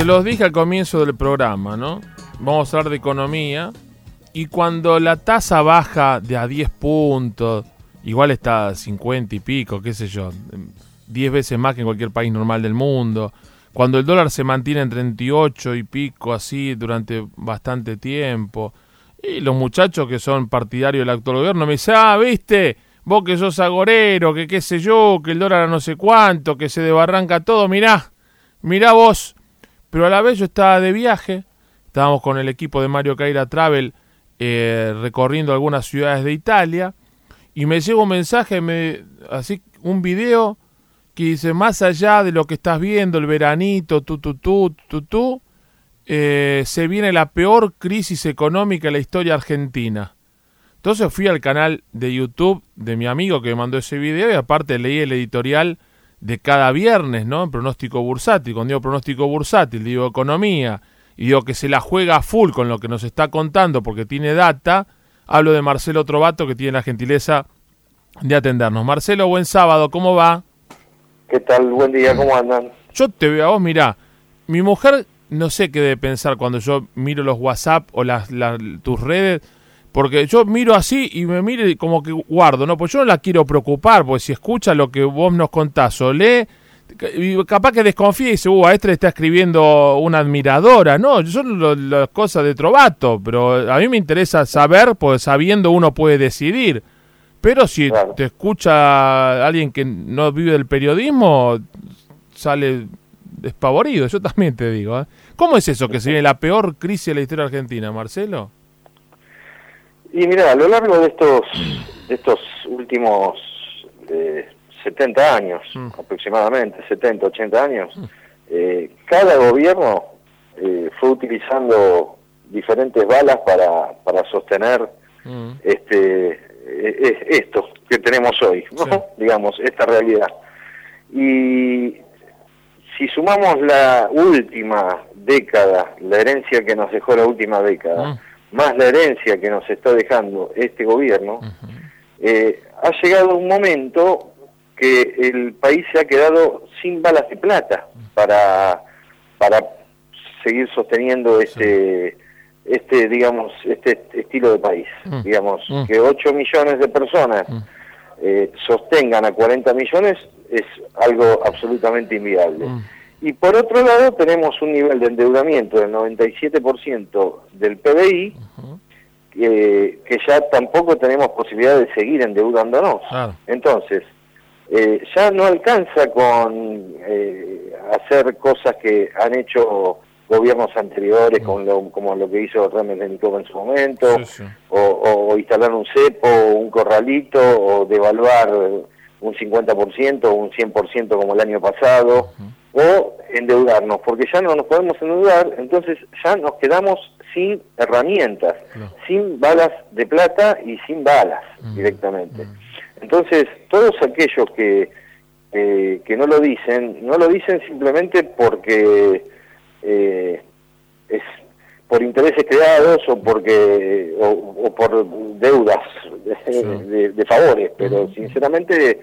Se los dije al comienzo del programa, ¿no? Vamos a hablar de economía. Y cuando la tasa baja de a 10 puntos, igual está a 50 y pico, qué sé yo, 10 veces más que en cualquier país normal del mundo. Cuando el dólar se mantiene en 38 y pico así durante bastante tiempo. Y los muchachos que son partidarios del actual gobierno me dicen, ah, viste, vos que sos agorero, que qué sé yo, que el dólar a no sé cuánto, que se debarranca todo, mirá, mirá vos. Pero a la vez yo estaba de viaje, estábamos con el equipo de Mario Caira Travel eh, recorriendo algunas ciudades de Italia y me llega un mensaje, me, así un video que dice, más allá de lo que estás viendo, el veranito, tu, tu, tu, tu, eh, se viene la peor crisis económica en la historia argentina. Entonces fui al canal de YouTube de mi amigo que me mandó ese video y aparte leí el editorial de cada viernes, ¿no? En pronóstico bursátil. Cuando digo pronóstico bursátil, digo economía y digo que se la juega full con lo que nos está contando porque tiene data. Hablo de Marcelo Trovato que tiene la gentileza de atendernos. Marcelo, buen sábado, ¿cómo va? ¿Qué tal? Buen día, ¿cómo andan? Yo te veo a vos, mirá, mi mujer no sé qué debe pensar cuando yo miro los WhatsApp o las, tus redes porque yo miro así y me mire como que guardo, ¿no? Pues yo no la quiero preocupar, porque si escucha lo que vos nos contás o lee, capaz que desconfía y dice, uh, a este le está escribiendo una admiradora, ¿no? Son las cosas de Trovato, pero a mí me interesa saber, pues sabiendo uno puede decidir. Pero si te escucha alguien que no vive del periodismo, sale despavorido, yo también te digo. ¿eh? ¿Cómo es eso que se viene la peor crisis de la historia argentina, Marcelo? Y mira, a lo largo de estos, de estos últimos 70 eh, años, mm. aproximadamente 70, 80 años, mm. eh, cada gobierno eh, fue utilizando diferentes balas para, para sostener mm. este e, e, esto que tenemos hoy, ¿no? digamos, esta realidad. Y si sumamos la última década, la herencia que nos dejó la última década, más la herencia que nos está dejando este gobierno, eh, ha llegado un momento que el país se ha quedado sin balas de plata para, para seguir sosteniendo este, este, digamos, este estilo de país. Mm. Digamos, mm. que 8 millones de personas mm. eh, sostengan a 40 millones es algo absolutamente inviable. Y por otro lado tenemos un nivel de endeudamiento del 97% del PBI, que ya tampoco tenemos posibilidad de seguir endeudándonos. Entonces, eh, ya no alcanza con eh, hacer cosas que han hecho gobiernos anteriores, como, lo, que hizo Remes de Nicoba en su momento, O, instalar un cepo, un corralito, o devaluar un 50% o un 100% como el año pasado o endeudarnos, porque ya no nos podemos endeudar, entonces ya nos quedamos sin herramientas, sin balas de plata y sin balas mm. directamente. Mm. Entonces, todos aquellos que, que no lo dicen, no lo dicen simplemente porque eh, es por intereses creados o porque o, por deudas de, favores, pero sinceramente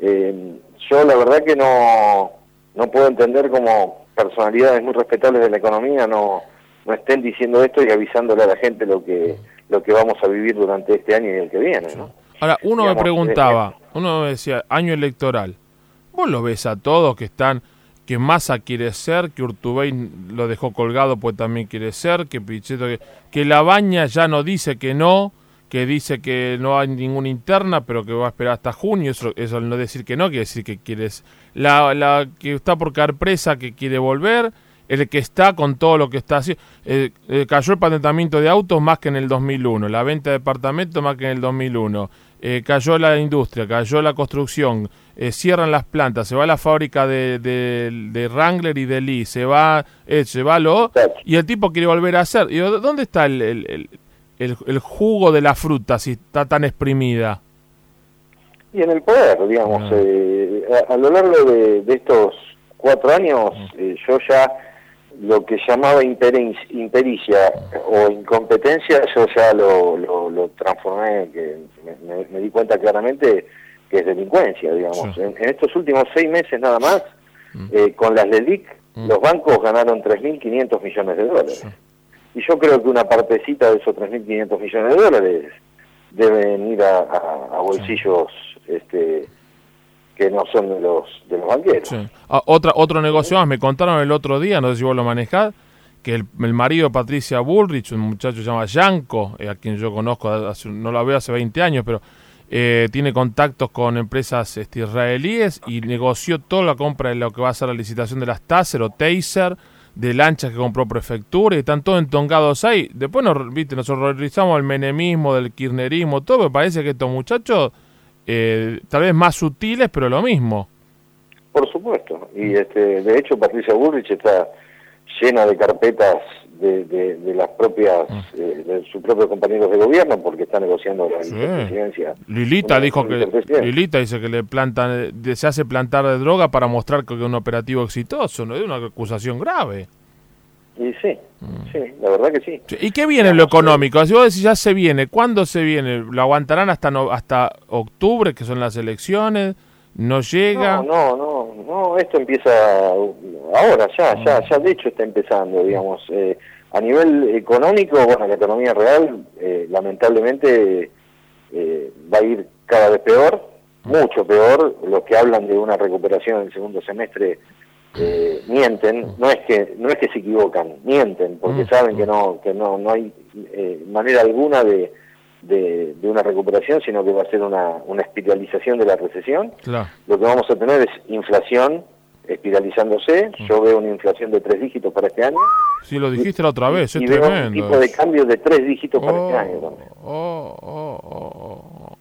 eh, yo la verdad que no no puedo entender cómo personalidades muy respetables de la economía no, no estén diciendo esto y avisándole a la gente lo que lo que vamos a vivir durante este año y el que viene. ¿no? Ahora, uno me preguntaba, uno me decía, año electoral, vos lo ves a todos que están, que Massa quiere ser, que Urtubey lo dejó colgado pues también quiere ser, que Pichetto, que, que La Baña ya no dice que no, que dice que no hay ninguna interna, pero que va a esperar hasta junio. Eso, eso no decir que no, quiere decir que quieres. La, la que está por caer presa, que quiere volver. El que está con todo lo que está haciendo. Eh, eh, cayó el patentamiento de autos más que en el 2001. La venta de departamentos más que en el 2001. Eh, cayó la industria, cayó la construcción. cierran las plantas. Se va la fábrica de, de, Wrangler y de Lee. Se va, se va lo. Y el tipo quiere volver a hacer. Y, ¿Dónde está el el, el jugo de la fruta si está tan exprimida? Y en el poder, digamos. Ah. Eh, a, lo largo de, estos cuatro años, ah. eh, yo ya lo que llamaba impericia o incompetencia, yo ya lo, lo, transformé, que me, di cuenta claramente que es delincuencia, digamos. En, estos últimos seis meses nada más, mm. eh, con las LELIC mm. los bancos ganaron 3.500 millones de dólares. Y yo creo que una partecita de esos 3.500 millones de dólares deben ir a, bolsillos este, que no son de los, de los banqueros. Ah, otra, otro negocio más, me contaron el otro día, no sé si vos lo manejás, que el, marido de Patricia Bullrich, un muchacho se llama Yanko, eh, a quien yo conozco, no lo veo hace 20 años, pero eh, tiene contactos con empresas este, israelíes y negoció toda la compra de lo que va a ser la licitación de las Taser o Taser, de lanchas que compró prefectura y están todos entongados ahí. Después nos, viste, nos horrorizamos el menemismo, del kirchnerismo, todo, me parece que estos muchachos, eh, tal vez más sutiles, pero lo mismo. Por supuesto, y este, de hecho Patricia Bullrich está llena de carpetas de, de, las propias, mm. eh, de sus propios compañeros de gobierno, porque está negociando la presidencia. Lilita dijo que, Lilita dice que le plantan, se hace plantar de droga para mostrar que es un operativo exitoso, no es una acusación grave. Y sí, mm. sí, la verdad que sí. ¿Y qué viene en lo económico? Si vos decís ya se viene, ¿cuándo se viene? ¿Lo aguantarán hasta no, hasta octubre, que son las elecciones? ¿No llega? No, no, no, esto empieza ahora, ya, ya, ya de hecho está empezando, digamos. Eh, a nivel económico, bueno, la economía real eh, lamentablemente eh, va a ir cada vez peor, mucho peor. Los que hablan de una recuperación en el segundo semestre mienten, no es que no es que se equivocan, mienten, porque mm. saben que no que no no hay manera alguna de de, una recuperación, sino que va a ser una, una espiralización de la recesión. Lo que vamos a tener es inflación espiralizándose. Yo veo una inflación de tres dígitos para este año. Sí, lo dijiste la otra vez, es y Veo un tipo de cambio de tres dígitos para este año oh, oh, oh,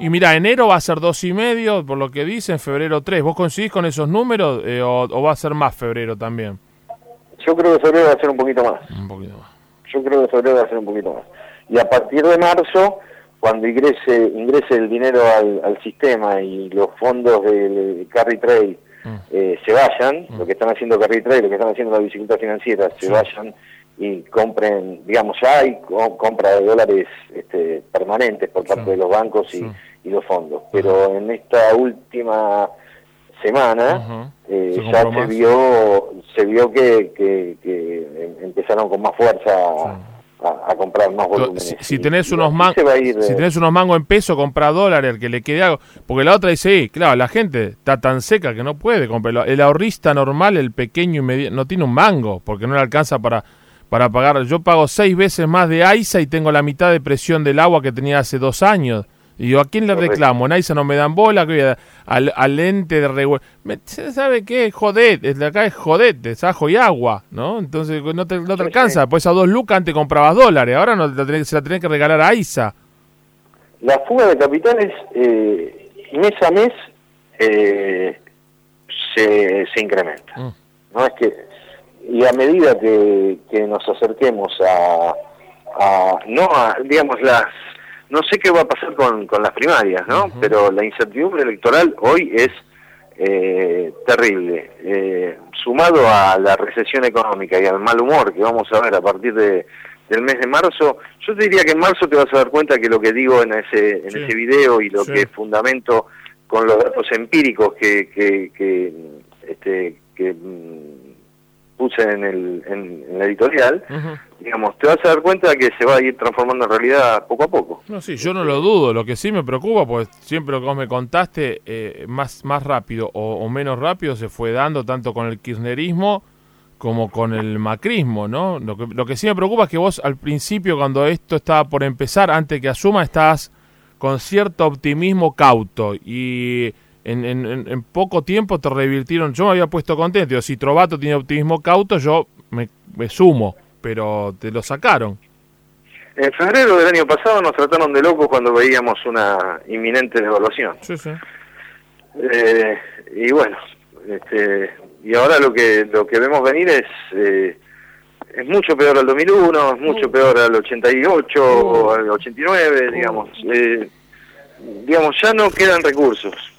y mira, enero va a ser dos y medio, por lo que dicen, febrero tres. ¿Vos coincidís con esos números eh, o, va a ser más febrero también? Yo creo que febrero va a ser un poquito más. Un poquito más. Yo creo que febrero va a ser un poquito más y a partir de marzo, cuando ingrese, ingrese el dinero al, sistema y los fondos del carry trade mm. eh, se vayan, mm. lo que están haciendo carry trade, lo que están haciendo las bicicletas financieras, se vayan y compren, digamos, ya hay compra de dólares este, permanentes por parte de los bancos y, los fondos, pero en esta última semana eh, ya se vio se vio que, que, empezaron con más fuerza a, comprar más volumen. Si, tenés unos mangos, si tenés unos mangos en peso, compra dólares, el que le quede algo. Porque la otra dice, sí, claro, la gente está tan seca que no puede comprar. El ahorrista normal, el pequeño y medio, no tiene un mango, porque no le alcanza para, para pagar. Yo pago seis veces más de AISA y tengo la mitad de presión del agua que tenía hace dos años. Y yo, ¿a quién le reclamo? En no me dan bola, que al, al ente de regulación. ¿Sabe qué? Jodet, de acá es jodet, es ajo y agua, ¿no? Entonces no te, no te alcanza. Pues a dos lucas antes comprabas dólares, ahora no se la tenés que regalar a ISA. La fuga de capitales, eh, mes a mes, eh, se, se incrementa. Mm. No es que. Y a medida que, que nos acerquemos a, a. No a, digamos, las no sé qué va a pasar con, con las primarias, ¿no? Pero la incertidumbre electoral hoy es eh, terrible. Eh, sumado a la recesión económica y al mal humor que vamos a ver a partir de, del mes de marzo, yo te diría que en marzo te vas a dar cuenta que lo que digo en ese, en ese video y lo que fundamento con los datos empíricos que, que, que, este, que mm, puse en, el, en, la editorial, digamos, te vas a dar cuenta que se va a ir transformando en realidad poco a poco. No, sí, yo no lo dudo. Lo que sí me preocupa, pues siempre lo que vos me contaste, eh, más, más rápido o, menos rápido se fue dando tanto con el kirchnerismo como con el macrismo, ¿no? Lo que, lo que sí me preocupa es que vos al principio, cuando esto estaba por empezar, antes que asuma, estás con cierto optimismo cauto y en, en, poco tiempo te revirtieron. Yo me había puesto contento. si Trovato tiene optimismo cauto, yo me, sumo, pero te lo sacaron. En febrero del año pasado nos trataron de locos cuando veíamos una inminente devaluación. Sí, sí. Eh, y bueno, este, y ahora lo que lo que vemos venir es eh, es mucho peor al 2001, es mucho peor al 88, al 89, digamos. Eh, digamos, ya no quedan recursos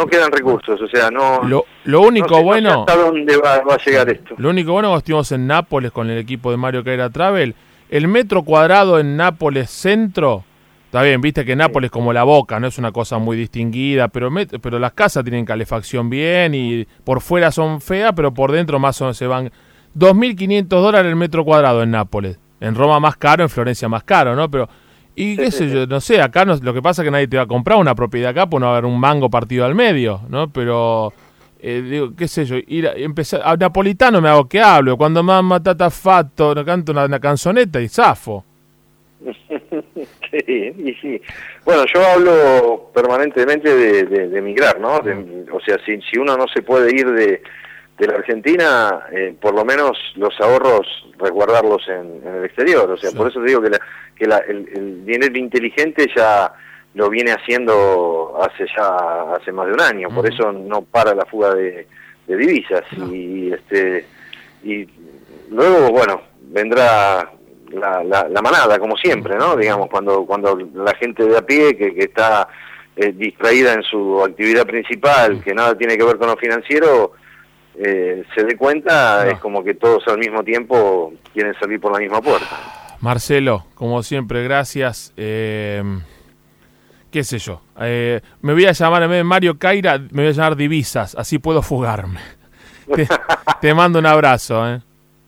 no quedan recursos, o sea, no... Lo, lo único bueno... ¿Hasta dónde va, a llegar esto? Lo único bueno que estuvimos en Nápoles con el equipo de Mario Caira Travel, el metro cuadrado en Nápoles Centro Está bien, viste que Nápoles como la boca, no es una cosa muy distinguida, pero pero las casas tienen calefacción bien y por fuera son feas, pero por dentro más o menos se van 2.500 dólares el metro cuadrado en Nápoles. En Roma más caro, en Florencia más caro, ¿no? Pero, y qué sé yo, no sé, acá no, lo que pasa es que nadie te va a comprar una propiedad acá, pues no haber un mango partido al medio, ¿no? Pero, eh, digo, qué sé yo, ir a, empezar, a napolitano me hago que hablo, cuando mamá tata fatto, canto una, una canzoneta y zafo. sí, sí. Bueno, yo hablo permanentemente de, de, emigrar, ¿no? o sea, si, si uno no se puede ir de, de la Argentina, eh, por lo menos los ahorros resguardarlos en, el exterior. O sea, por eso digo que, que el, dinero inteligente ya lo viene haciendo hace ya hace más de un año. Por eso no para la fuga de, divisas y este y luego bueno vendrá la, la, manada, como siempre, ¿no? Digamos, cuando, cuando la gente de a pie que, que está eh, distraída en su actividad principal, que nada tiene que ver con lo financiero, eh, se dé cuenta, es como que todos al mismo tiempo quieren salir por la misma puerta. Marcelo, como siempre, gracias. Eh, ¿Qué sé yo? me voy a llamar, en vez de Mario Caira, me voy a llamar Divisas, así puedo fugarme. te, te mando un abrazo. ¿eh?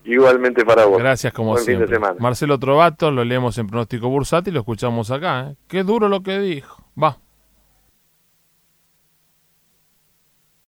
Igualmente para vos. Gracias como siempre. Marcelo Trovato, lo leemos en Pronóstico Bursátil y lo escuchamos acá. ¿eh? Qué duro lo que dijo. Va.